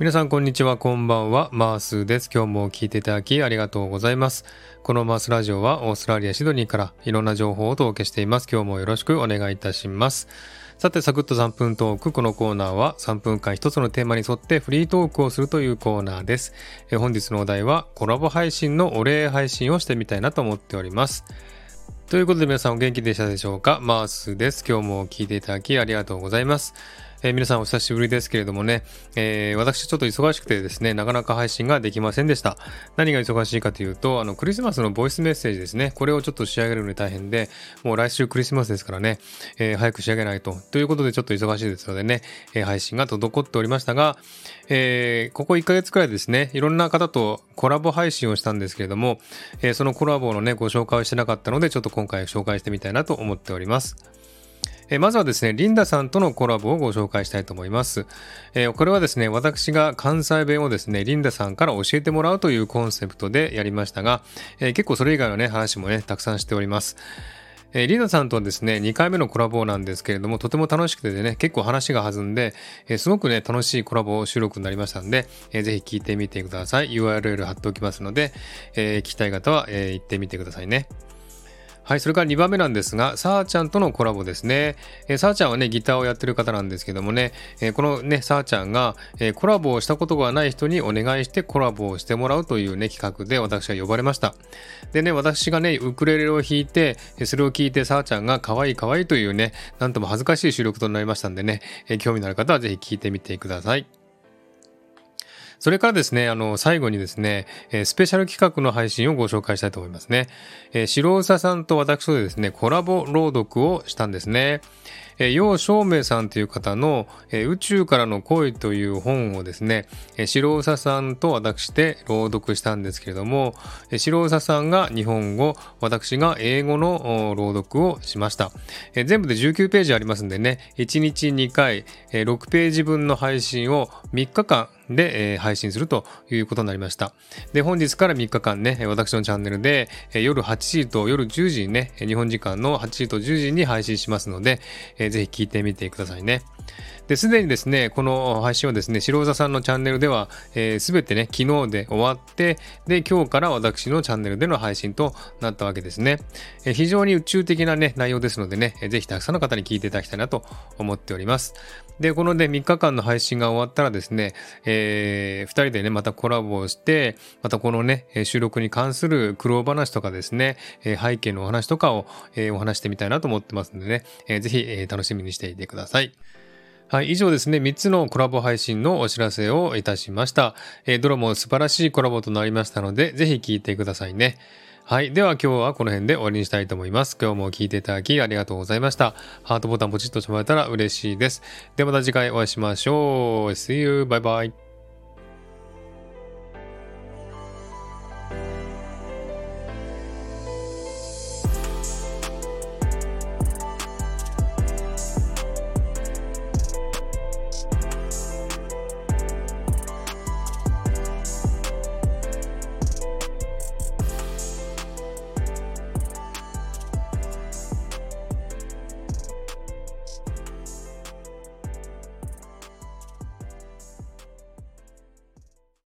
皆さんこんにちは、こんばんは、マースです。今日も聞いていただきありがとうございます。このマースラジオはオーストラリア・シドニーからいろんな情報をお届けしています。今日もよろしくお願いいたします。さて、サクッと3分トーク。このコーナーは3分間一つのテーマに沿ってフリートークをするというコーナーです。え本日のお題はコラボ配信のお礼配信をしてみたいなと思っております。ということで皆さんお元気でしたでしょうか？マースです。今日も聞いていただきありがとうございます。えー皆さんお久しぶりですけれどもね、えー私ちょっと忙しくてですね、なかなか配信ができませんでした。何が忙しいかというと、あの、クリスマスのボイスメッセージですね、これをちょっと仕上げるのに大変で、もう来週クリスマスですからね、えー早く仕上げないと。ということでちょっと忙しいですのでね、え配信が滞っておりましたが、えここ1ヶ月くらいですね、いろんな方とコラボ配信をしたんですけれども、えそのコラボのね、ご紹介をしてなかったので、ちょっと今回紹介してみたいなと思っております。えまずはですね、リンダさんとのコラボをご紹介したいと思います。えこれはですね、私が関西弁をですね、リンダさんから教えてもらうというコンセプトでやりましたが、え結構それ以外のね、話もね、たくさんしております。えーリンダさんとはですね、2回目のコラボなんですけれども、とても楽しくてね、結構話が弾んで、えーすごくね、楽しいコラボ収録になりましたんで、えーぜひ聞いてみてください。URL 貼っておきますので、えー聞きたい方は、えー行ってみてくださいね。はい、それから2番目なんですが、さーちゃんとのコラボですね。えー、さーちゃんはね、ギターをやってる方なんですけどもね、えーこのね、さーちゃんが、えーコラボをしたことがない人にお願いしてコラボをしてもらうというね、企画で私が呼ばれました。でね、私がね、ウクレレを弾いて、それを聞いてさーちゃんが可愛い可愛いというね、なんとも恥ずかしい収録となりましたんでね、え興味のある方はぜひ聞いてみてください。それからですね、あの、最後にですね、えスペシャル企画の配信をご紹介したいと思いますね。えー、白うささんと私とでですね、コラボ朗読をしたんですね。え、楊照明さんという方の、宇宙からの恋という本をですね、白宇佐さんと私で朗読したんですけれども、白宇佐さんが日本語、私が英語の朗読をしました。全部で19ページありますんでね、1日2回、え6ページ分の配信を3日間で、え配信するということになりました。で、本日から3日間ね、私のチャンネルで、え夜8時と夜10時にね、日本時間の8時と10時に配信しますので、えぜひ聞いてみてくださいね。で、すでにですね、この配信はですね、白座さんのチャンネルでは、えすべてね、昨日で終わって、で、今日から私のチャンネルでの配信となったわけですね。えー非常に宇宙的なね、内容ですのでね、えーぜひたくさんの方に聞いていただきたいなと思っております。で、このね、3日間の配信が終わったらですね、え2人でね、またコラボをして、またこのね、収録に関する苦労話とかですね、え背景のお話とかを、えーお話してみたいなと思ってますのでね、えーぜひ、えー楽しみにしていてください。はい、以上ですね、3つのコラボ配信のお知らせをいたしました。えーどれも素晴らしいコラボとなりましたので、ぜひ聴いてくださいね。はい。では今日はこの辺で終わりにしたいと思います。今日も聴いていただきありがとうございました。ハートボタンポチッとしてもらえたら嬉しいです。ではまた次回お会いしましょう。See you. バイバイ。